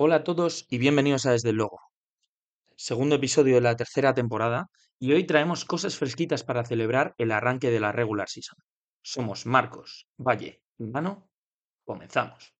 Hola a todos y bienvenidos a Desde el Logo, segundo episodio de la tercera temporada y hoy traemos cosas fresquitas para celebrar el arranque de la regular season. Somos Marcos, Valle y Mano. Comenzamos.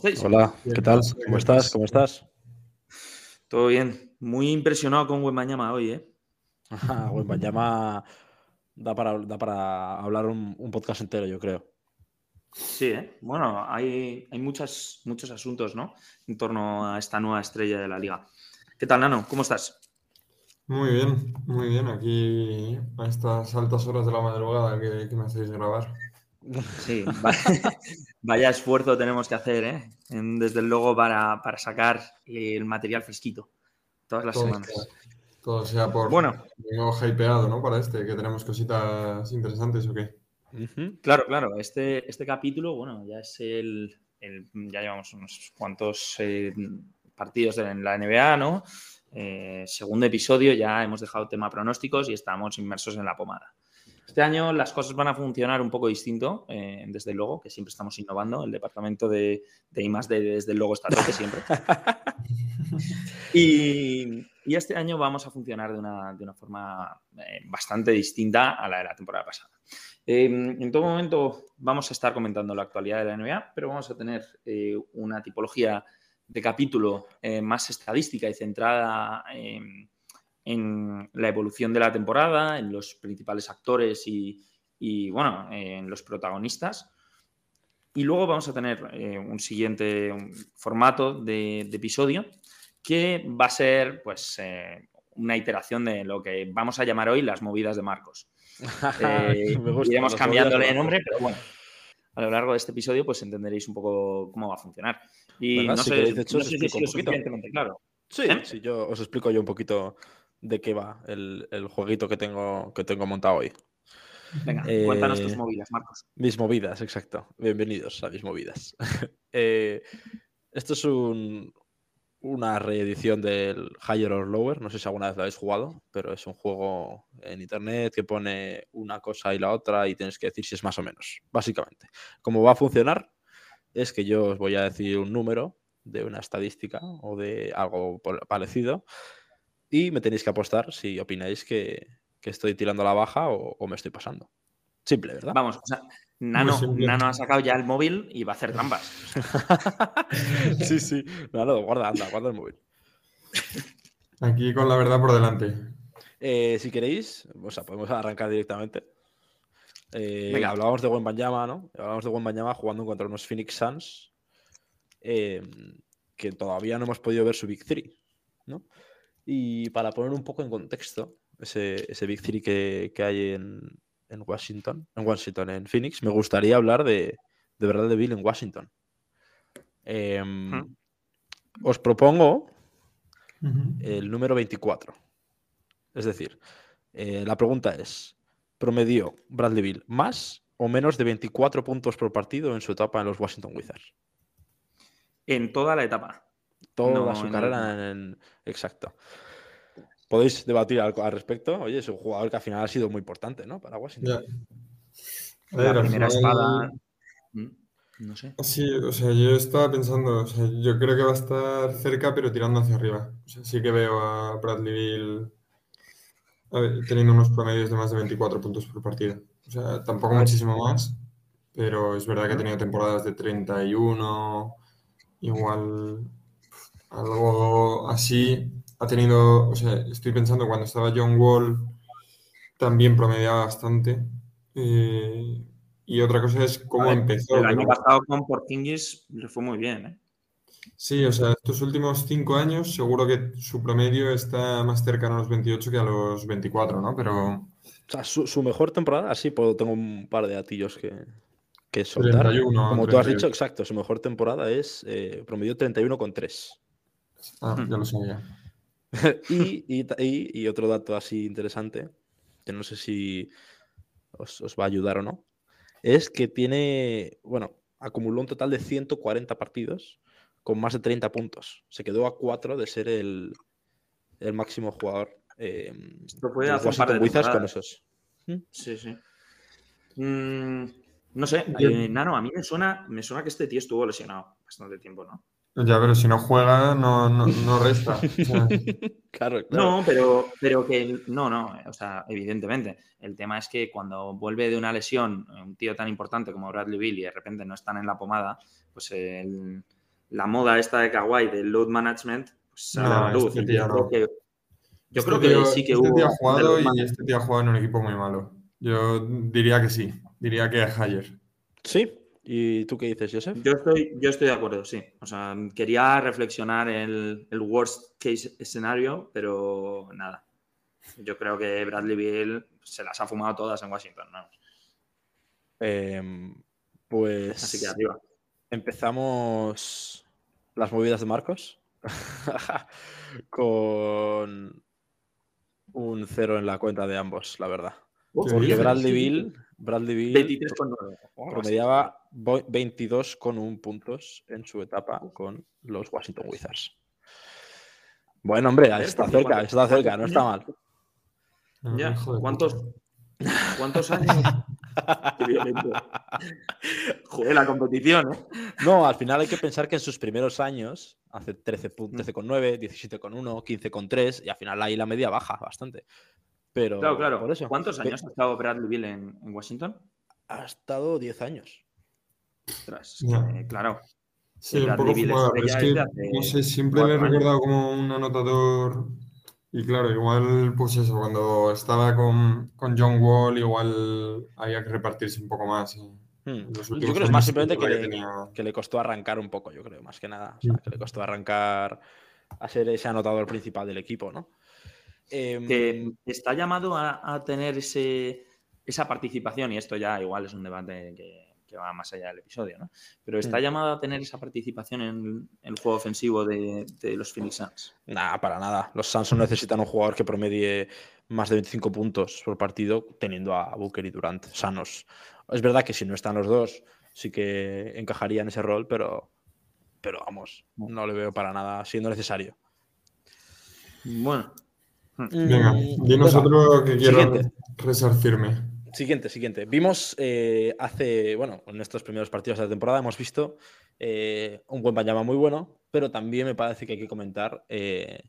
Estáis? Hola, ¿qué tal? ¿Cómo estás? ¿Cómo estás? Todo bien. Muy impresionado con Wembanyama hoy, ¿eh? Da para, da para hablar un, un podcast entero, yo creo. Sí, ¿eh? Bueno, hay, hay muchas, muchos asuntos, ¿no? En torno a esta nueva estrella de la liga. ¿Qué tal, Nano? ¿Cómo estás? Muy bien, muy bien. Aquí a estas altas horas de la madrugada que, que me hacéis grabar. Sí, va- vaya esfuerzo tenemos que hacer, ¿eh? En- desde luego para, para sacar el material fresquito todas las Todo semanas. sea, todo sea por. Bueno. Vengo hypeado, ¿no? Para este, que tenemos cositas interesantes o qué. Claro, claro, este, este capítulo, bueno, ya es el, el- ya llevamos unos cuantos eh, partidos en la NBA, ¿no? Eh, segundo episodio, ya hemos dejado tema pronósticos y estamos inmersos en la pomada. Este año las cosas van a funcionar un poco distinto, eh, desde luego, que siempre estamos innovando. El departamento de, de I+, desde luego está tope siempre. Y, y este año vamos a funcionar de una, de una forma eh, bastante distinta a la de la temporada pasada. Eh, en todo momento vamos a estar comentando la actualidad de la NBA, pero vamos a tener eh, una tipología de capítulo más estadística y centrada en, en la evolución de la temporada, en los principales actores y, y, bueno, en los protagonistas. Y luego vamos a tener eh, un siguiente formato de, de episodio que va a ser pues eh, una iteración de lo que vamos a llamar hoy las movidas de Marcos. Eh, gusta, iremos cambiándole de de nombre, pero bueno, a lo largo de este episodio pues entenderéis un poco cómo va a funcionar. Y no si sé, queréis, de hecho, no os sé si un poquito. suficientemente claro. Sí, ¿Eh? sí, yo os explico yo un poquito de qué va el, el jueguito que tengo, que tengo montado hoy. Venga, Eh, cuéntanos tus movidas, Marcos. Mis movidas, exacto. Bienvenidos a mis movidas. Eh, esto es un- una reedición del Higher or Lower. No sé si alguna vez lo habéis jugado, pero es un juego en internet que pone una cosa y la otra y tienes que decir si es más o menos, básicamente. Cómo va a funcionar es que yo os voy a decir un número de una estadística o de algo parecido y me tenéis que apostar si opináis que, que estoy tirando a la baja o, o me estoy pasando. Simple, ¿verdad? Vamos, o sea, Nano. Nano ha sacado ya el móvil y va a hacer trampas. sí, sí. No, no, guarda, anda, guarda el móvil. Aquí con la verdad por delante. Eh, si queréis, o sea, podemos arrancar directamente. Eh, Venga. Hablábamos de Wembanyama, ¿no? Hablábamos de Wembanyama jugando contra unos Phoenix Suns eh, que todavía no hemos podido ver su Big Three, ¿no? Y para poner un poco en contexto ese, ese Big Three que, que hay en, en Washington, en Washington, en Phoenix, me gustaría hablar de, de verdad de Bill en Washington. Em. Os propongo el número 24. Es decir, eh, la pregunta es, ¿promedió Bradley Bill más o menos de 24 puntos por partido en su etapa en los Washington Wizards? En toda la etapa. Toda No, su carrera en, en- Exacto. Podéis debatir al, al respecto. Oye, es un jugador que al final ha sido muy importante, ¿no? Para Washington. Ya. Ver, primera final- espada. Mm, No sé. Sí, o sea, yo estaba pensando, o sea, yo creo que va a estar cerca, pero tirando hacia arriba. O sea, sí que veo a Bradley a ver, teniendo unos promedios de más de 24 puntos por partido. O sea, tampoco muchísimo más, pero es verdad que ha tenido temporadas de 31, igual algo así. Ha tenido, o sea, estoy pensando cuando estaba John Wall, también promediaba bastante. Eh, y otra cosa es cómo ver, empezó. El año pasado con Porzingis le fue muy bien, ¿eh? Sí, o sea, estos últimos cinco años seguro que su promedio está más cercano a los 28 que a los 24, ¿no? Pero O sea, su, su mejor temporada, así puedo, tengo un par de datillos que, que soltar. 31, Como tú has 38. dicho, exacto, su mejor temporada es eh, promedio 31,3. Ah, ya lo sabía. y, y ta- y- y otro dato así interesante, que no sé si os, os va a ayudar o no, es que tiene, bueno, acumuló un total de 140 partidos con más de 30 puntos. Se quedó a 4 de ser el, el máximo jugador. eh, Esto fue de los hace un par de Washington Wizards con esos. Sí, sí. Mm, no sé, eh, Nano, a mí me suena, me suena que este tío estuvo lesionado bastante tiempo, ¿no? Ya, pero si no juega, no, no, no resta. O sea, Claro, claro. No, pero, pero que no, no, o sea, evidentemente. El tema es que cuando vuelve de una lesión un tío tan importante como Bradley Bill y de repente no están en la pomada, pues el- la moda esta de Kawhi del load management pues, No, a la luz. este tío yo no. creo que, yo este creo que tío- sí que este hubo. tío ha jugado y este tío ha jugado en un equipo muy malo. Yo diría que sí. Diría que Hayer. Sí. ¿Y tú qué dices, Joseph? Yo estoy, yo estoy de acuerdo, sí. O sea, quería reflexionar el, el worst case escenario, pero nada. Yo creo que Bradley Bill se las ha fumado todas en Washington, ¿no? Em, pues Así que arriba. empezamos las movidas de Marcos con un cero en la cuenta de ambos, la verdad. Porque? Bradley Bill, Bradley Bill 23,9. promediaba vo- 22,1 puntos en su etapa con los Washington Wizards. Bueno, hombre, está cerca, está cerca, no está mal. Ya, ¿cuántos. ¿cuántos años? Joder, la competición, ¿eh? No, al final hay que pensar que en sus primeros años, hace 13 Mm. pun- 13,9, 17,1, 15,3, y al final ahí la media baja bastante. Pero Claro, claro. por eso, ¿Cuántos años ha estado Bradley Bill en, en Washington? Ha estado 10 años. Ostras, claro. Sí, un poco fumada, pero es que, no sé, siempre le he años. recordado como un anotador. Y claro, igual, pues eso, cuando estaba con, con John Wall, igual había que repartirse un poco más. y Hmm. Yo creo que es más simplemente que le, tenía- que le costó arrancar un poco, yo creo, más que nada. O sea, que le costó arrancar a ser ese anotador principal del equipo, ¿no? Em, que está llamado a, a tener ese, esa participación, y esto ya igual es un debate que, que va más allá del episodio, ¿no? Pero está Mm. llamado a tener esa participación en el juego ofensivo de, de los Phoenix Suns. Nada, para nada. Los Suns no necesitan un jugador que promedie más de 25 puntos por partido teniendo a Booker y Durant sanos. Es verdad que si no están los dos, sí que encajaría en ese rol, pero, pero vamos, no le veo para nada siendo necesario. Bueno, Venga, Mm, dinos venga. otro que quiero Siguiente. resarcirme. Siguiente, siguiente. Vimos eh, hace, bueno, en estos primeros partidos de la temporada hemos visto eh, un buen Banyama muy bueno, pero también me parece que hay que comentar eh,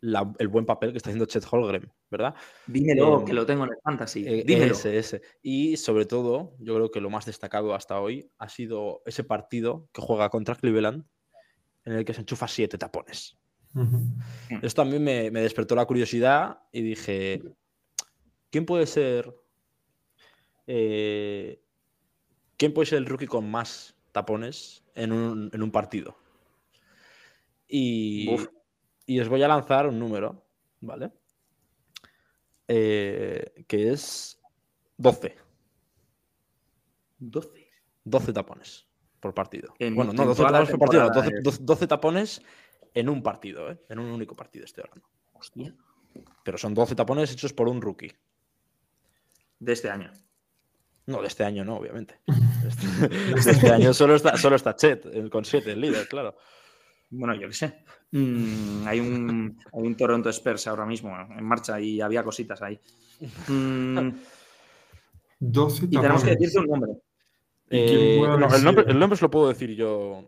la- el buen papel que está haciendo Chet Holgren, ¿verdad? dímelo, Eh, que lo tengo en el fantasy. Eh, dímelo. Ese, ese. Y sobre todo, yo creo que lo más destacado hasta hoy ha sido ese partido que juega contra Cleveland, en el que se enchufa siete tapones. Ujú. Esto a mí me, me despertó la curiosidad y dije, ¿quién puede ser... eh, ¿Quién puede ser el rookie con más tapones en un, en un partido? Y, y os voy a lanzar un número, ¿vale? Eh, que es 12. 12. 12 tapones por partido. En- bueno, no, en 12 toda la tapones por partido, no, temporada 12, es- 12 12 tapones en un partido, ¿eh? en un único partido estoy hablando. Hostia. Pero son 12 tapones hechos por un rookie. De este año. No, de este año no, obviamente. Este, de este año solo está, solo está Chet, el- con 7, el líder, claro. Bueno, yo qué sé. Mm, hay, un, hay un Toronto Spurs ahora mismo en marcha y había cositas ahí. Mm, 12 y tenemos que decirte un nombre. ¿Y quién Eh, no, el, nombre, el nombre os lo puedo decir yo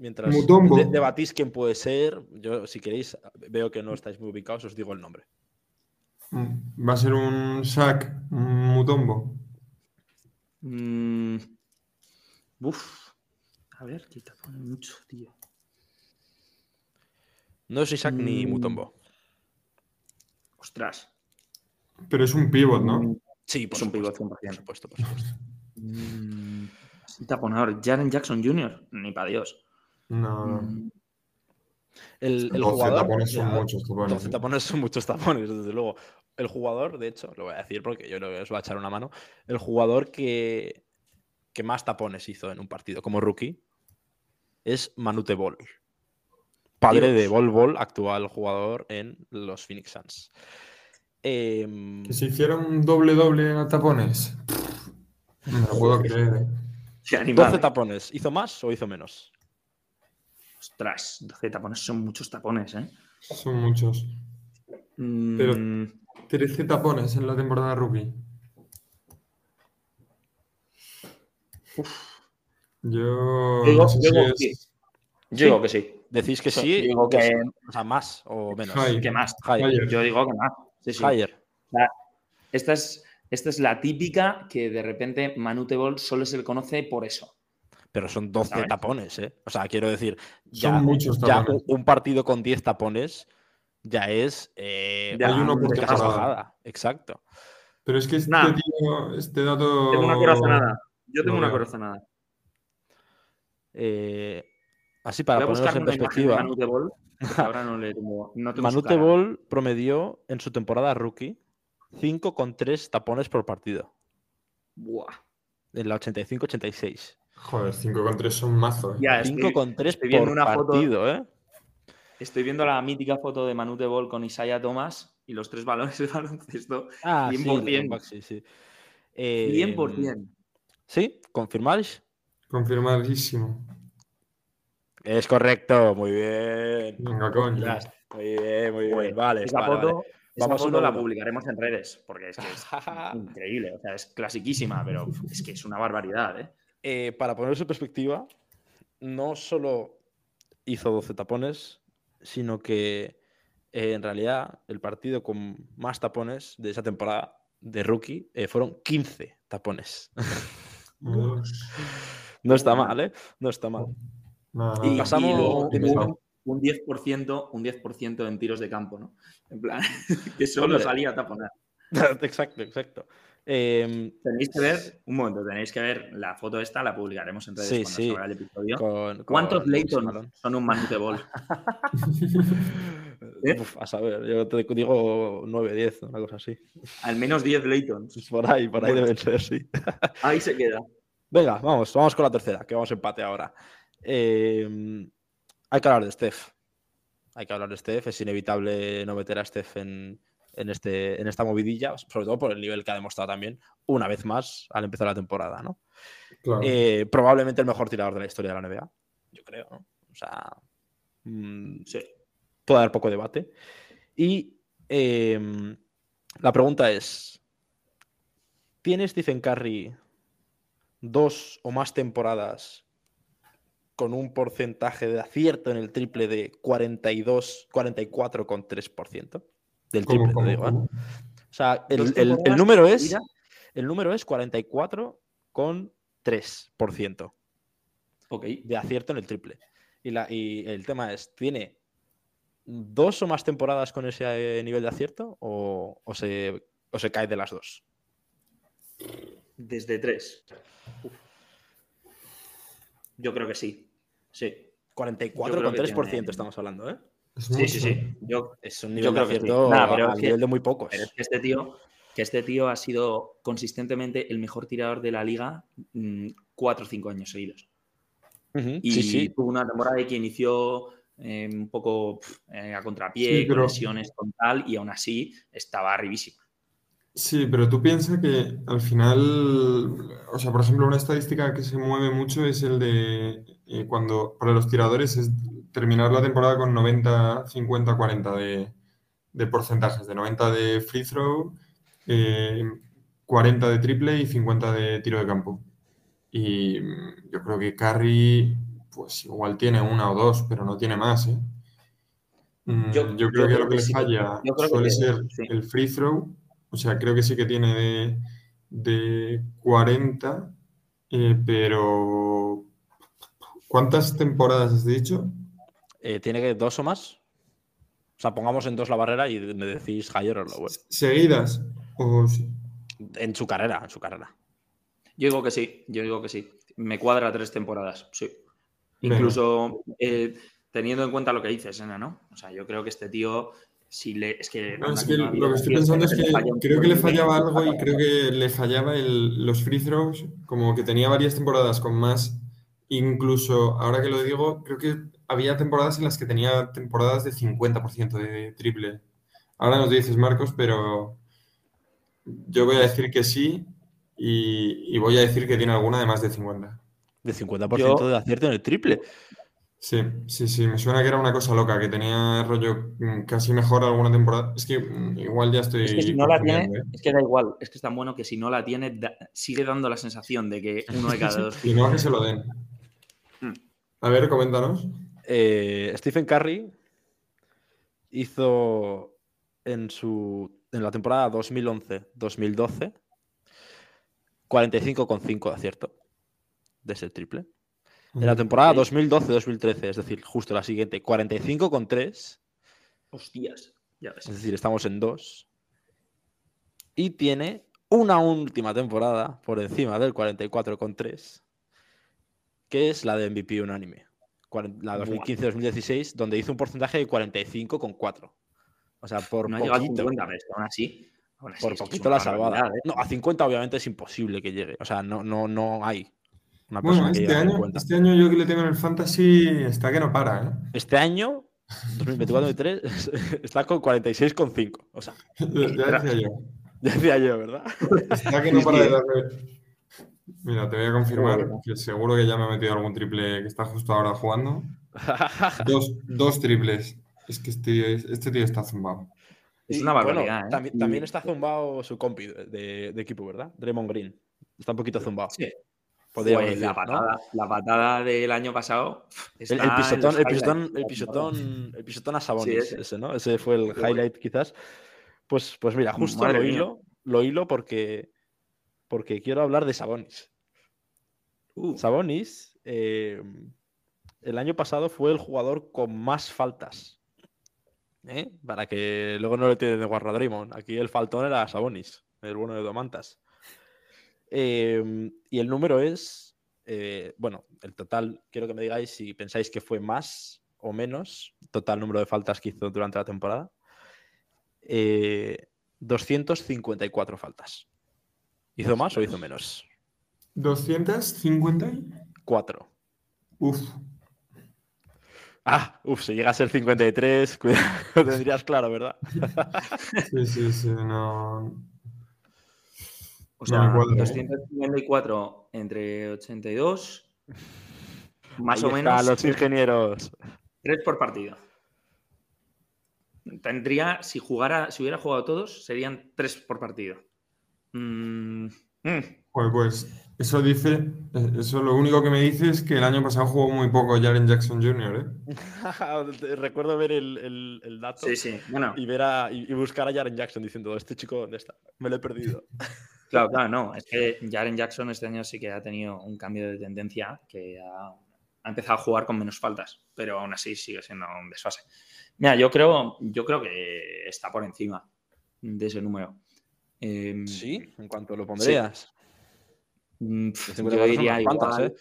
mientras de- debatís quién puede ser. Yo, si queréis, veo que no estáis muy ubicados, os digo el nombre. Mm, Va a ser un sack, un mutombo. Mm, uf. A ver, que te pone mucho, tío. No es Isaac ni Mm. Mutombo. Ostras. Pero es un pivot, ¿no? Sí, por Es un pivot por 100%. supuesto, por supuesto. Mm, taponador. Jaren Jackson Jr. Ni para Dios. No, no. Mm, El, el 12 jugador. tapones son muchos tapones. 12 ¿eh? tapones son muchos tapones, desde luego. El jugador, de hecho, lo voy a decir porque yo creo que os va a echar una mano. El jugador que, que más tapones hizo en un partido como rookie es Manute Ball. padre de. Bol Bol, actual jugador en los Phoenix Suns. Em, Que se hicieron un doble-doble a tapones. No puedo creer. eh. Qué animal, 12 eh. tapones. ¿Hizo más o hizo menos? Ostras, 12 tapones son muchos tapones, ¿eh? Son muchos. Pero- Mm, 13 tapones en la temporada rookie. Yo. Digo- no sé digo si que es- yo digo que sí. Decís que sí, digo que que- sí. o sea, más o menos. High. ¿Qué más? Higher. Higher. Yo digo que más. Sí, sí. Higher. Esta es, esta es la típica que de repente Manute Ball solo se le conoce por eso. Pero son 12 ¿Sabes? tapones, ¿eh? O sea, quiero decir, ya, Son muchos ya un, partido con 10 tapones ya es. eh, Ya, Hay uno por una temporada. Exacto. Pero es que este, Nah. tío, este dato. Tengo una corazonada. Yo tengo Lo una corazonada. Eh, así para ponernos en perspectiva, Manute Ball. ahora no le tengo. No Manute. Ball promedió en su temporada rookie 5,3 tapones por partido. Buah. En la 85-86. Joder, 5 con 3 son mazo. eh. Ya, estoy, 5,3 estoy viendo por una foto- partido, ¿eh? estoy viendo la mítica foto de Manute Ball con Isaiah Thomas y los tres balones de baloncesto. Ah, sí, 100%. Leonback, sí, sí. Eh, 100%. ¿Sí? ¿Confirmáis? Confirmadísimo. Es correcto, muy bien. Venga, coño. Muy bien, muy bien. Vale, esa vale, foto, vale. esa Vamos foto la publicaremos en redes, porque es que es increíble, o sea, es clasiquísima, pero es que es una barbaridad, ¿eh? Eh, para ponerse en perspectiva, no solo hizo 12 tapones, sino que eh, en realidad el partido con más tapones de esa temporada de rookie eh, fueron 15 tapones. No está mal, ¿eh? No está mal. Y pasamos- luego un, un 10%, un 10% en tiros de campo, ¿no? En plan, que solo Hombre. salía a taponar. exacto, exacto. Em, Tenéis que ver, un momento, tenéis que ver la foto esta, la publicaremos en redes Sí, cuando sí. el episodio. con, ¿Cuántos con Malone. son un Manute Ball? ¿Eh? Uf, a saber, yo te digo 9, 10, una cosa así. Al menos 10 Laytons. Por ahí, por ahí Bueno. deben ser, sí. Ahí se queda. Venga, vamos, vamos con la tercera, que vamos a empate ahora. Eh, hay que hablar de Steph. Hay que hablar de Steph. Es inevitable no meter a Steph en, en este, en esta movidilla, sobre todo por el nivel que ha demostrado también, una vez más, al empezar la temporada, ¿no? Claro. Eh, probablemente el mejor tirador de la historia de la NBA, yo creo, ¿no? O sea, mm, Sí. puede haber poco debate. Y eh, la pregunta es: ¿tiene Stephen Curry dos o más temporadas con un porcentaje de acierto en el triple de 42, 44,3%? Del ¿Cómo, triple, te cómo, digo, ¿eh? cómo? O sea, el, el- el número es. El número es 44,3% Ok. de acierto en el triple. Y, la, y el tema es, ¿tiene dos o más temporadas con ese eh, nivel de acierto o, o se, o se cae de las dos? Desde 3. Yo creo que sí. Sí. 44,3% tiene- estamos hablando, ¿eh? Es Sí, sí, mucho. sí. Yo, Es un nivel de creo que sí. acierto Nah, pero que- nivel de muy pocos. pero es que este tío, que este tío ha sido consistentemente el mejor tirador de la liga mm, cuatro o cinco años seguidos. Y Sí, sí. tuvo una temporada que inició eh, un poco eh, a contrapié, Sí, con lesiones, con tal, y aún así estaba arribísimo. Sí, pero tú piensas que al final, o sea, por ejemplo, una estadística que se mueve mucho es el de eh, cuando para los tiradores es terminar la temporada con 90, 50, 40 de, de porcentajes, de 90 de free throw, eh, 40 de triple y 50 de tiro de campo. Y mm, yo creo que Curry, pues igual tiene una o dos, pero no tiene más, ¿eh? Mm, Yo- Yo, yo creo que creo lo que que le falla creo que suele tiene, ser sí. el free throw. O sea, creo que sí que tiene de, de 40, eh, pero ¿cuántas temporadas has dicho? Eh, ¿Tiene que dos o más? O sea, pongamos en dos la barrera y me decís higher o lower. ¿Seguidas? O? En su carrera, en su carrera. Yo digo que sí, yo digo que sí. Me cuadra tres temporadas, sí. Venga. Incluso eh, teniendo en cuenta lo que dices, Ena, ¿no? O sea, yo creo que este tío, si le. Es que. No, es lo que estoy pensando es que creo que le fallaba algo y creo que le fallaba el- los free throws, como que tenía varias temporadas con más. Incluso, ahora que lo digo, creo que había temporadas en las que tenía temporadas de 50% de triple. Ahora nos dices, Marcos, pero yo voy a decir que sí y, y voy a decir que tiene alguna de más de 50. De 50% Yo- de acierto en el triple. Sí, sí, sí, me suena que era una cosa loca, que tenía rollo mm, casi mejor alguna temporada. Es que mm, igual ya estoy Es que si no la tiene, ¿eh? es que da igual, es que es tan bueno que si no la tiene, da- sigue dando la sensación de que uno de cada dos. Y no que se lo den. Mm. A ver, coméntanos. Eh, Stephen Curry hizo en su en la temporada 2011-2012 45,5 de acierto de ese triple. En la temporada Ok. 2012-2013, es decir, justo la siguiente, 45,3, Hostias, ya ves. es decir, estamos en 2. Y tiene una última temporada por encima del 44,3, que es la de MVP unánime. La Buah. 2015-2016, donde hizo un porcentaje de 45,4. O sea, por No ha llegado a poquito. 50, pero aún así. aún así Por poquito la salvada. ¿eh? No, a 50 obviamente es imposible que llegue. O sea, no, no, no hay una persona Bueno, este año, 50. este año yo que le tengo en el fantasy está que no para, ¿eh? Este año, 2024-2023, está con 46,5. O sea, Ya, ya decía yo. ya decía yo, ¿verdad? Está que no para de darle. Mira, te voy a confirmar que seguro que ya me ha metido algún triple que está justo ahora jugando. Dos, dos triples. Es que este tío, este tío está zumbado. Es una bueno, barbaridad, ¿eh? también, también está zumbado su compi de, de equipo, ¿verdad? Draymond Green. Está un poquito zumbado. Sí. Pues decir, la, ¿no? patada, la patada del año pasado. El, el pisotón, el, pisotón, el, pisotón, el pisotón a Sabonis, ese. ese. ¿no? Ese fue el bueno. highlight, quizás. Pues, pues mira, justo Madre lo mía. hilo, lo hilo porque, porque quiero hablar de Sabonis. Uh, Sabonis, eh, el año pasado fue el jugador con más faltas. ¿eh? Para que luego no le tienen de guarra a Draymond. Aquí el faltón era Sabonis, el bueno de Domantas. Eh, y el número es, eh, bueno, el total, quiero que me digáis si pensáis que fue más o menos, total número de faltas que hizo durante la temporada. Eh, 254 faltas. ¿Hizo más o hizo menos? 250 y... 4. Uf. Ah, uff, si llega a ser 53, cuidado, lo tendrías claro, ¿verdad? Sí, sí, sí, no. o no sea, ¿eh? 254 entre 82. Más Ahí o menos los ingenieros. 3 por partido. Tendría, si jugara, si hubiera jugado todos, serían 3 por partido. Mm, mm. Joder, pues eso dice, eso lo único que me dice es que el año pasado jugó muy poco Jaren Jackson Jr., ¿eh? Recuerdo ver el, el- el dato Sí, sí. Bueno, y, ver a, y, y buscar a Jaren Jackson diciendo, este chico, ¿dónde está? Me lo he perdido. claro, claro, no. Es que Jaren Jackson este año sí que ha tenido un cambio de tendencia que ha, ha empezado a jugar con menos faltas, pero aún así sigue siendo un desfase. Mira, yo creo, yo creo que está por encima de ese número. Em, Sí, en cuanto lo pondrías. mm, De 54 yo diría igual ¿eh?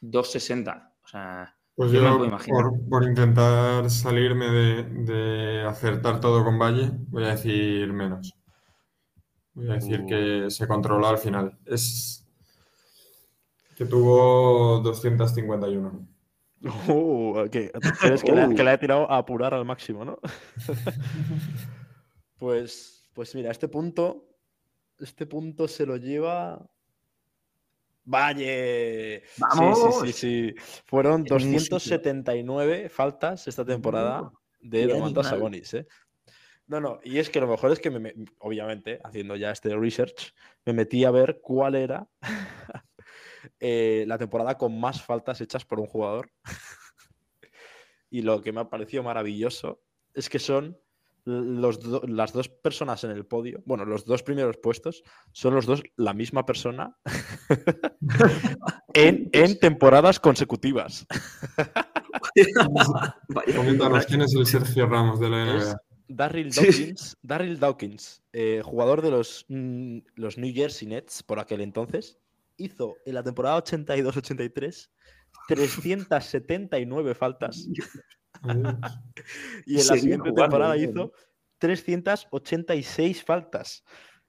260. O sea, Pues Yo yo, me puedo imaginar. por, por intentar salirme de, de acertar todo con Valle, voy a decir menos. Voy a decir Uh. que se controló al final. Es que tuvo 251. Uh, ¿qué? ¿Crees que, la, Uh. que la he tirado a apurar al máximo, no? pues, pues mira, este punto, este punto se lo lleva. ¡Valle! Sí, ¡Vamos! Sí, sí, sí. Fueron Qué música. 279 faltas esta temporada de Domantas. Sabonis, ¿eh? No, no, y es que lo mejor es que, me, me- obviamente, haciendo ya este research, me metí a ver cuál era eh, la temporada con más faltas hechas por un jugador. y lo que me ha parecido maravilloso es que son los do- las dos personas en el podio, bueno, los dos primeros puestos, son los dos la misma persona en, en temporadas consecutivas. Coméntanos quién es el Sergio Ramos de la Es NBA. Darryl Sí. Dawkins, Darryl Dawkins eh, jugador de los, mm, los New Jersey Nets por aquel entonces, hizo en la temporada 82-83 379 faltas. y en la siguiente temporada ¿no? hizo 386 faltas.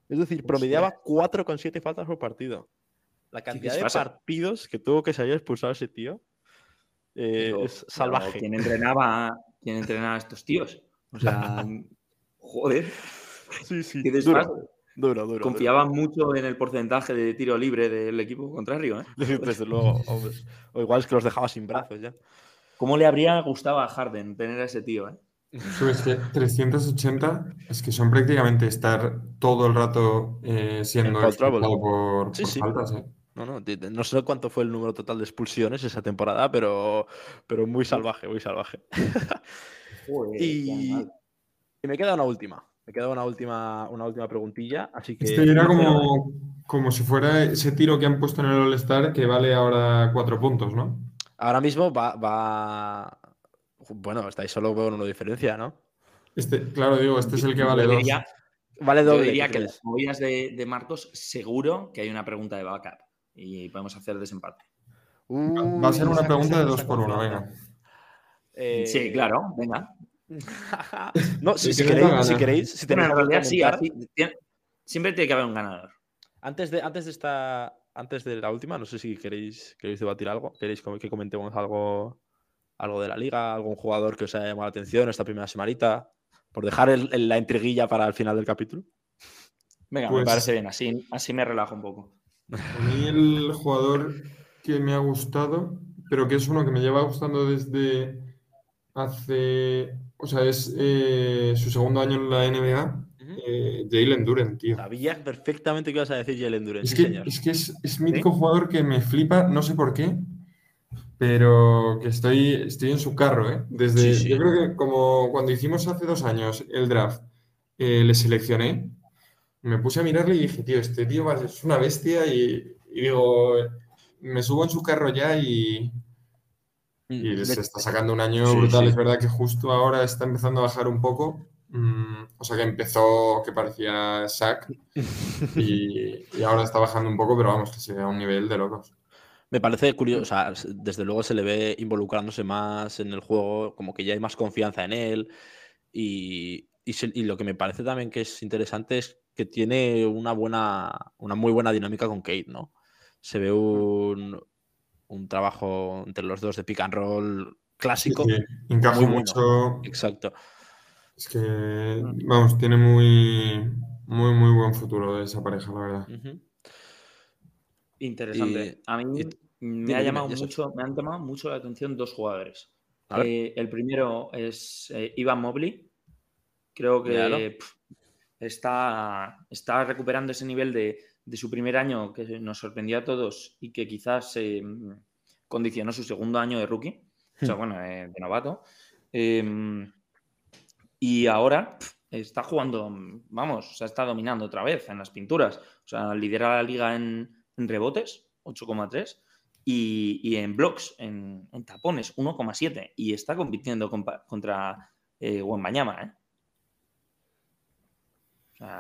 Es decir, promediaba 4,7 faltas por partido. La cantidad de partidos que tuvo que salir expulsado ese tío Eh, Pero- es salvaje. ¿Quién entrenaba, ¿Quién entrenaba a estos tíos? O sea, joder, Sí, sí. qué Duro, duro, duro. Confiaban mucho en el porcentaje de tiro libre del equipo contrario. ¿eh? duro. Desde luego, hombre. O igual es que los dejaba sin brazos ya. ¿Cómo le habría gustado a Harden tener a ese tío? ¿eh? Es que 380 es que son prácticamente estar todo el rato eh, siendo expulsado por, Sí, por sí. faltas. ¿eh? No, no, no sé cuánto fue el número total de expulsiones esa temporada, pero, pero muy salvaje, muy salvaje. Joder, Y, y me queda una última. Me queda una última, una última preguntilla. Así que. Este era como, como si fuera ese tiro que han puesto en el All-Star que vale ahora cuatro puntos, ¿no? Ahora mismo va, va. Bueno, estáis solo con una diferencia, ¿no? Este, claro, digo, este es el que vale Yo dos. diría, Vale yo doble. diría ¿qué que las movidas de, de Marcos seguro que hay una pregunta de backup y podemos hacer desempate. Va a ser una pregunta de dos por uno, venga. Eh, Sí, claro, venga. no, si, queréis, si queréis, si Bueno, tenéis en realidad sí, así- siempre tiene que haber un ganador. Antes de, antes de esta. Antes de la última, no sé si queréis, queréis debatir algo. ¿Queréis que comentemos algo, algo de la liga? ¿Algún jugador que os haya llamado la atención esta primera semanita? Por dejar el- el- la intriguilla para el final del capítulo. Venga, Pues- me parece bien, así, así me relajo un poco. A mí el jugador que me ha gustado, pero que es uno que me lleva gustando desde hace, o sea, es eh, su segundo año en la NBA, Jalen Duren, tío. Sabía perfectamente que ibas a decir Jalen Duren, Es sí, que, señor. es, que es, es mítico jugador que me flipa, no sé por qué, pero que estoy, estoy en su carro, ¿eh? Desde, Sí, sí. Yo creo que como cuando hicimos hace dos años el draft, eh, le seleccioné, me puse a mirarle y dije, tío, este tío es una bestia y, y digo, me subo en su carro ya y, y Mm, se está sacando un año Sí, brutal. sí. Es verdad que justo ahora está empezando a bajar un poco. Mm, o sea que empezó que parecía Shaq y, y ahora está bajando un poco, pero vamos, que se ve a un nivel de locos. Me parece curioso, o sea, desde luego se le ve involucrándose más en el juego, como que ya hay más confianza en él. Y, y se- y lo que me parece también que es interesante es que tiene una buena, una muy buena dinámica con Kate, ¿no? Se ve un, un trabajo entre los dos de pick and roll clásico. Sí, encaja bueno. mucho. Exacto. Es que, vamos, tiene muy, muy, muy buen futuro esa pareja, la verdad. Interesante. Y- a mí y- me dime, ha dime, llamado sé. mucho, me han llamado mucho la atención dos jugadores. Eh, el primero es eh, Ivan Mobley. Creo que pf, está, está recuperando ese nivel de, de su primer año que nos sorprendió a todos y que quizás eh, condicionó su segundo año de rookie, o sea, Hmm. bueno, eh, de novato. Y ahora está jugando, vamos, o sea, está dominando otra vez en las pinturas. O sea, lidera la liga en, en rebotes, 8,3, y, y en blocks, en, en tapones, 1,7. Y está compitiendo contra eh, Wembanyama, ¿eh?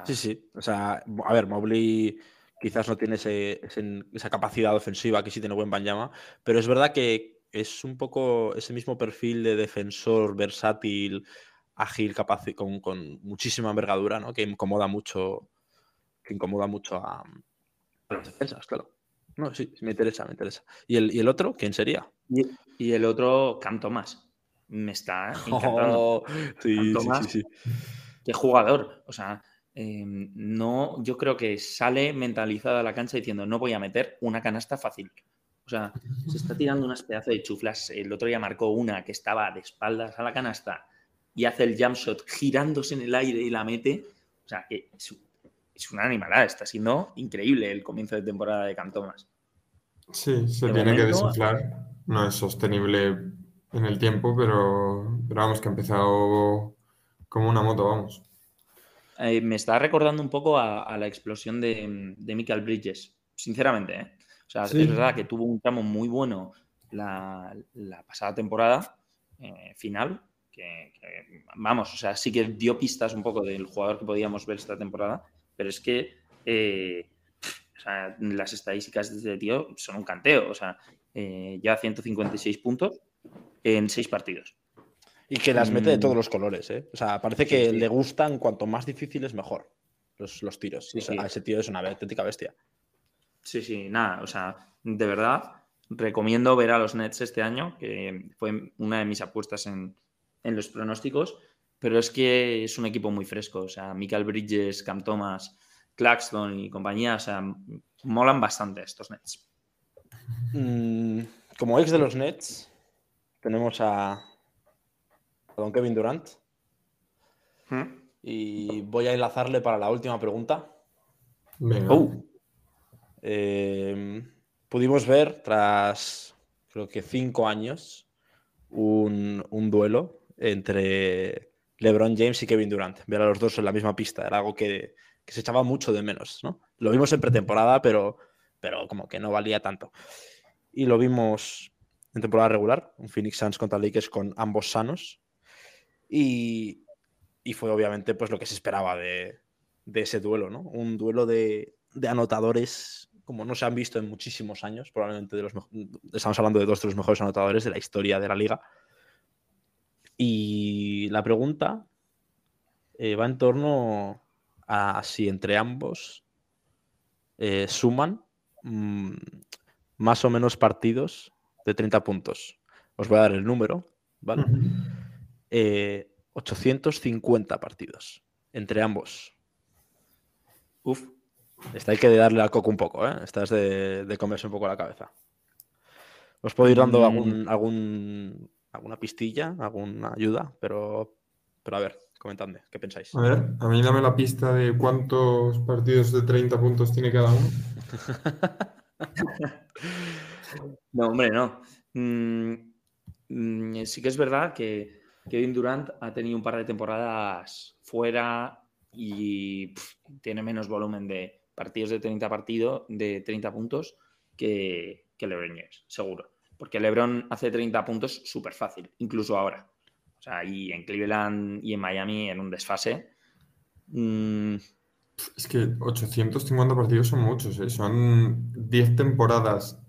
Sí, sí. O sea, a ver, Mobley quizás no tiene esa capacidad ofensiva que sí tiene buen Banyama, pero es verdad que es un poco ese mismo perfil de defensor versátil, ágil, capaz y con, con muchísima envergadura, ¿no? Que incomoda mucho, que incomoda mucho a, a las defensas, claro. No, sí, me interesa, me interesa. ¿Y el, y el otro? ¿Quién sería? Y, y el otro, Cam Thomas. Me está encantando. Oh, sí, sí, sí, sí. Qué jugador. O sea, eh, no, yo creo que sale mentalizado a la cancha diciendo no voy a meter una canasta fácil. O sea, se está tirando unas pedazos de chuflas. El otro día marcó una que estaba de espaldas a la canasta y hace el jump shot girándose en el aire y la mete. O sea, que es, es una animalada. Está siendo increíble el comienzo de temporada de Cam Thomas. Sí, se De tiene que desinflar. No es sostenible en el tiempo, pero, pero vamos, que ha empezado como una moto, vamos. Eh, me está recordando un poco a, a la explosión de, de Michael Bridges, sinceramente. ¿eh? O sea, Sí. es verdad que tuvo un tramo muy bueno la, la pasada temporada eh, final, que, que, vamos, o sea, sí que dio pistas un poco del jugador que podíamos ver esta temporada, pero es que eh, o sea, las estadísticas de este tío son un canteo. O sea, eh, ya 156 puntos en seis partidos. Y que las mete de Mm. todos los colores, ¿eh? O sea, parece que sí. le gustan cuanto más difíciles mejor los, los tiros. Sí, O sea, sí. Ese tío es una auténtica bestia. Sí, sí, nada, o sea, de verdad, recomiendo ver a los Nets este año, que fue una de mis apuestas en, en los pronósticos, pero es que es un equipo muy fresco. O sea, Michael Bridges, Cam Thomas, Claxton y compañía, o sea, molan bastante estos Nets. Mm, como ex de los Nets, tenemos a, a don Kevin Durant. ¿Mm? Y voy a enlazarle para la última pregunta. Venga. Oh, Eh, pudimos ver tras, creo que cinco años, un, un duelo entre LeBron James y Kevin Durant. Ver a los dos en la misma pista era algo que, que se echaba mucho de menos. ¿no? Lo vimos en pretemporada, pero, pero como que no valía tanto. Y lo vimos en temporada regular, un Phoenix Suns contra Lakers con ambos sanos. Y, y fue obviamente pues lo que se esperaba de, de ese duelo, ¿no? Un duelo de, de anotadores como no se han visto en muchísimos años, probablemente de los estamos hablando de dos de los mejores anotadores de la historia de la liga. Y la pregunta eh, va en torno a si entre ambos eh, suman mm, más o menos partidos de 30 puntos. Os voy a dar el número, ¿vale? Eh, 850 partidos entre ambos. uf. Esta hay que darle al coco un poco, ¿eh? Esta es de, de comerse un poco la cabeza. Os puedo ir dando Mm. algún, algún, alguna pistilla, alguna ayuda, pero, pero a ver, comentadme, ¿qué pensáis? A ver, a mí dame la pista de cuántos partidos de 30 puntos tiene cada uno. No, hombre, no. Mm, mm, sí que es verdad que Kevin Durant ha tenido un par de temporadas fuera y tiene menos volumen de partidos de 30 partido, de 30 puntos que, que LeBron James, seguro. Porque LeBron hace 30 puntos súper fácil, incluso ahora. O sea, y en Cleveland y en Miami en un desfase. Mm, Es que 850 partidos son muchos, ¿eh? Son 10 temporadas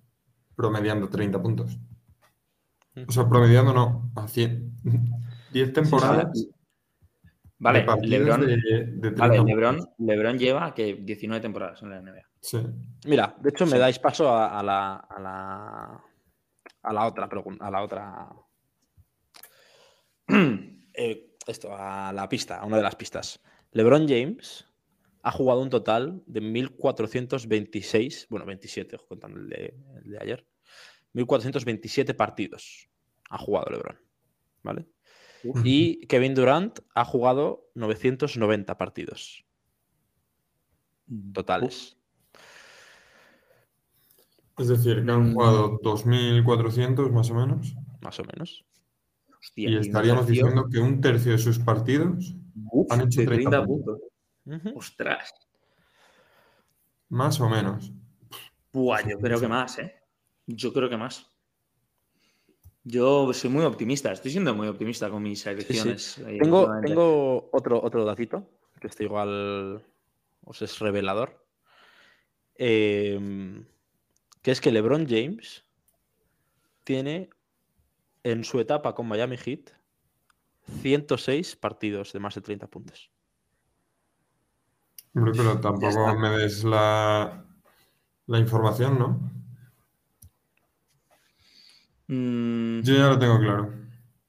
promediando 30 puntos. O sea, promediando no, a 100. 10 temporadas vale, de LeBron, de, de 30 vale, puntos. LeBron, LeBron lleva que 19 temporadas en la NBA. Sí. Mira, de hecho me Sí. dais paso a, a la, a la a la otra pregunta, a la otra eh, esto, a la pista, a una de las pistas. LeBron James ha jugado un total de 1426, bueno, 27, contando el de, el de ayer. 1427 partidos ha jugado LeBron, ¿vale? Y Kevin Durant ha jugado 990 partidos totales. Es decir, que han jugado 2.400 más o menos. Más o menos. Hostia, Y estaríamos tercio, diciendo que un tercio de sus partidos, uf, han hecho de 30 30 puntos. Ostras. más o menos. Buah, yo creo que más, ¿eh? Yo creo que más. Yo soy muy optimista, estoy siendo muy optimista con mis elecciones. eh, Tengo, tengo otro, otro datito, que este igual os es revelador. Em, que es que LeBron James tiene en su etapa con Miami Heat 106 partidos de más de 30 puntos. Hombre, pero tampoco me des la, la información, ¿no? Mm, Yo ya lo tengo claro.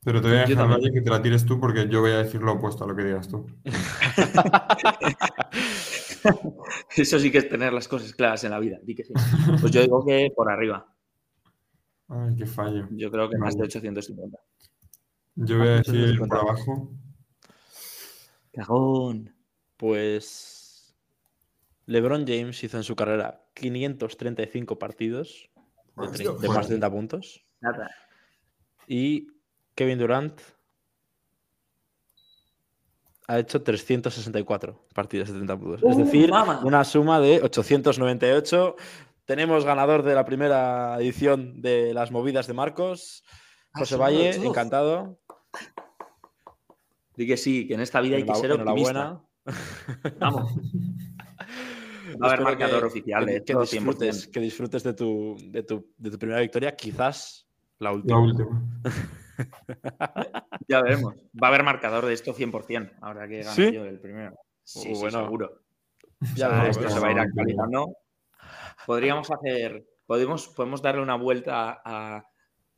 Pero te voy a dejar. Valle, que te la tires tú porque yo voy a decir lo opuesto a lo que digas tú. Eso sí que es tener las cosas claras en la vida. Di que sí. Pues yo digo que por arriba. Ay, qué fallo. Yo creo que más de Vale. 850. Yo voy a Ah, decir 850. por abajo. Cagón. Pues LeBron James hizo en su carrera 535 partidos de, Hostia, tre- de joder. más de 30 puntos. Nada. Y Kevin Durant ha hecho 364 partidos de 30 puntos. es ¡Uh, decir, mama! una suma de 898. Tenemos ganador de la primera edición de las movidas de Marcos. José Valle, encantado. Di que sí, que en esta vida hay que ser optimista. Vamos. Va a haber marcador que- oficial, que, esto, disfrutes, 100%. que disfrutes de tu, de, tu, de tu primera victoria, quizás la La última. Ya veremos. Va a haber marcador de esto 100%, ahora que gane ¿Sí? yo el primero. Sí, Uh, sí, bueno. seguro. Ya O sea, veremos. esto se va a ir actualizando. Podríamos hacer, podemos, podemos darle una vuelta a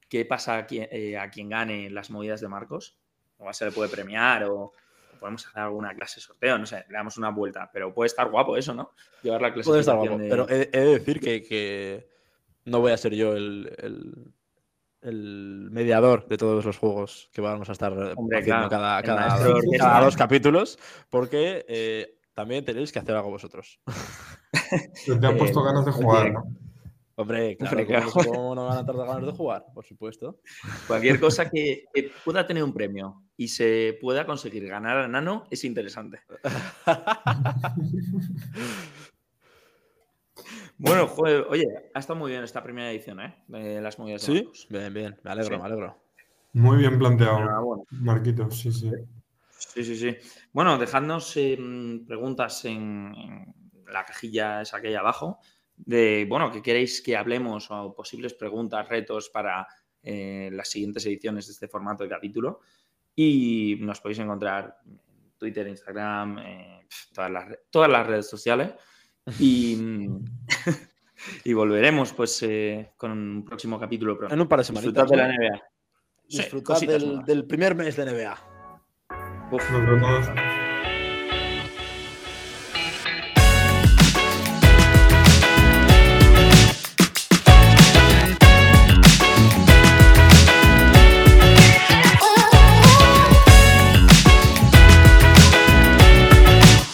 qué pasa a quien, eh, a quien gane las movidas de Marcos. O se le puede premiar o, podemos hacer alguna clase de sorteo, no sé, le damos una vuelta. Pero puede estar guapo eso, ¿no? Llevar la clase Puede estar guapo, pero he, de decir que, no voy a ser yo el, el, mediador de todos los juegos que vamos a estar haciendo cada, cada, dos capítulos, porque eh, también tenéis que hacer algo vosotros. Te han puesto ganas de jugar, ¿no? Hombre, claro, ¿cómo no van a tardar ganas de jugar? Por supuesto. Cualquier cosa que, pueda tener un premio y se pueda conseguir ganar a Nano es interesante. bueno, joder, oye, ha estado muy bien esta primera edición, ¿eh? De las movidas Sí, bien, bien, me alegro, me alegro. Muy bien planteado, Marquito, sí, sí. Sí, sí, sí. Bueno, dejadnos em, preguntas en, en, la cajilla esa que hay abajo de, bueno, que queréis que hablemos o posibles preguntas, retos para eh, las siguientes ediciones de este formato de capítulo. Y nos podéis encontrar en Twitter, Instagram, eh, todas, las, todas las redes sociales. Y, y volveremos pues eh, con un próximo capítulo En un par de semanas. Disfrutad de la NBA. Disfrutad del, del, primer mes de NBA. Uf.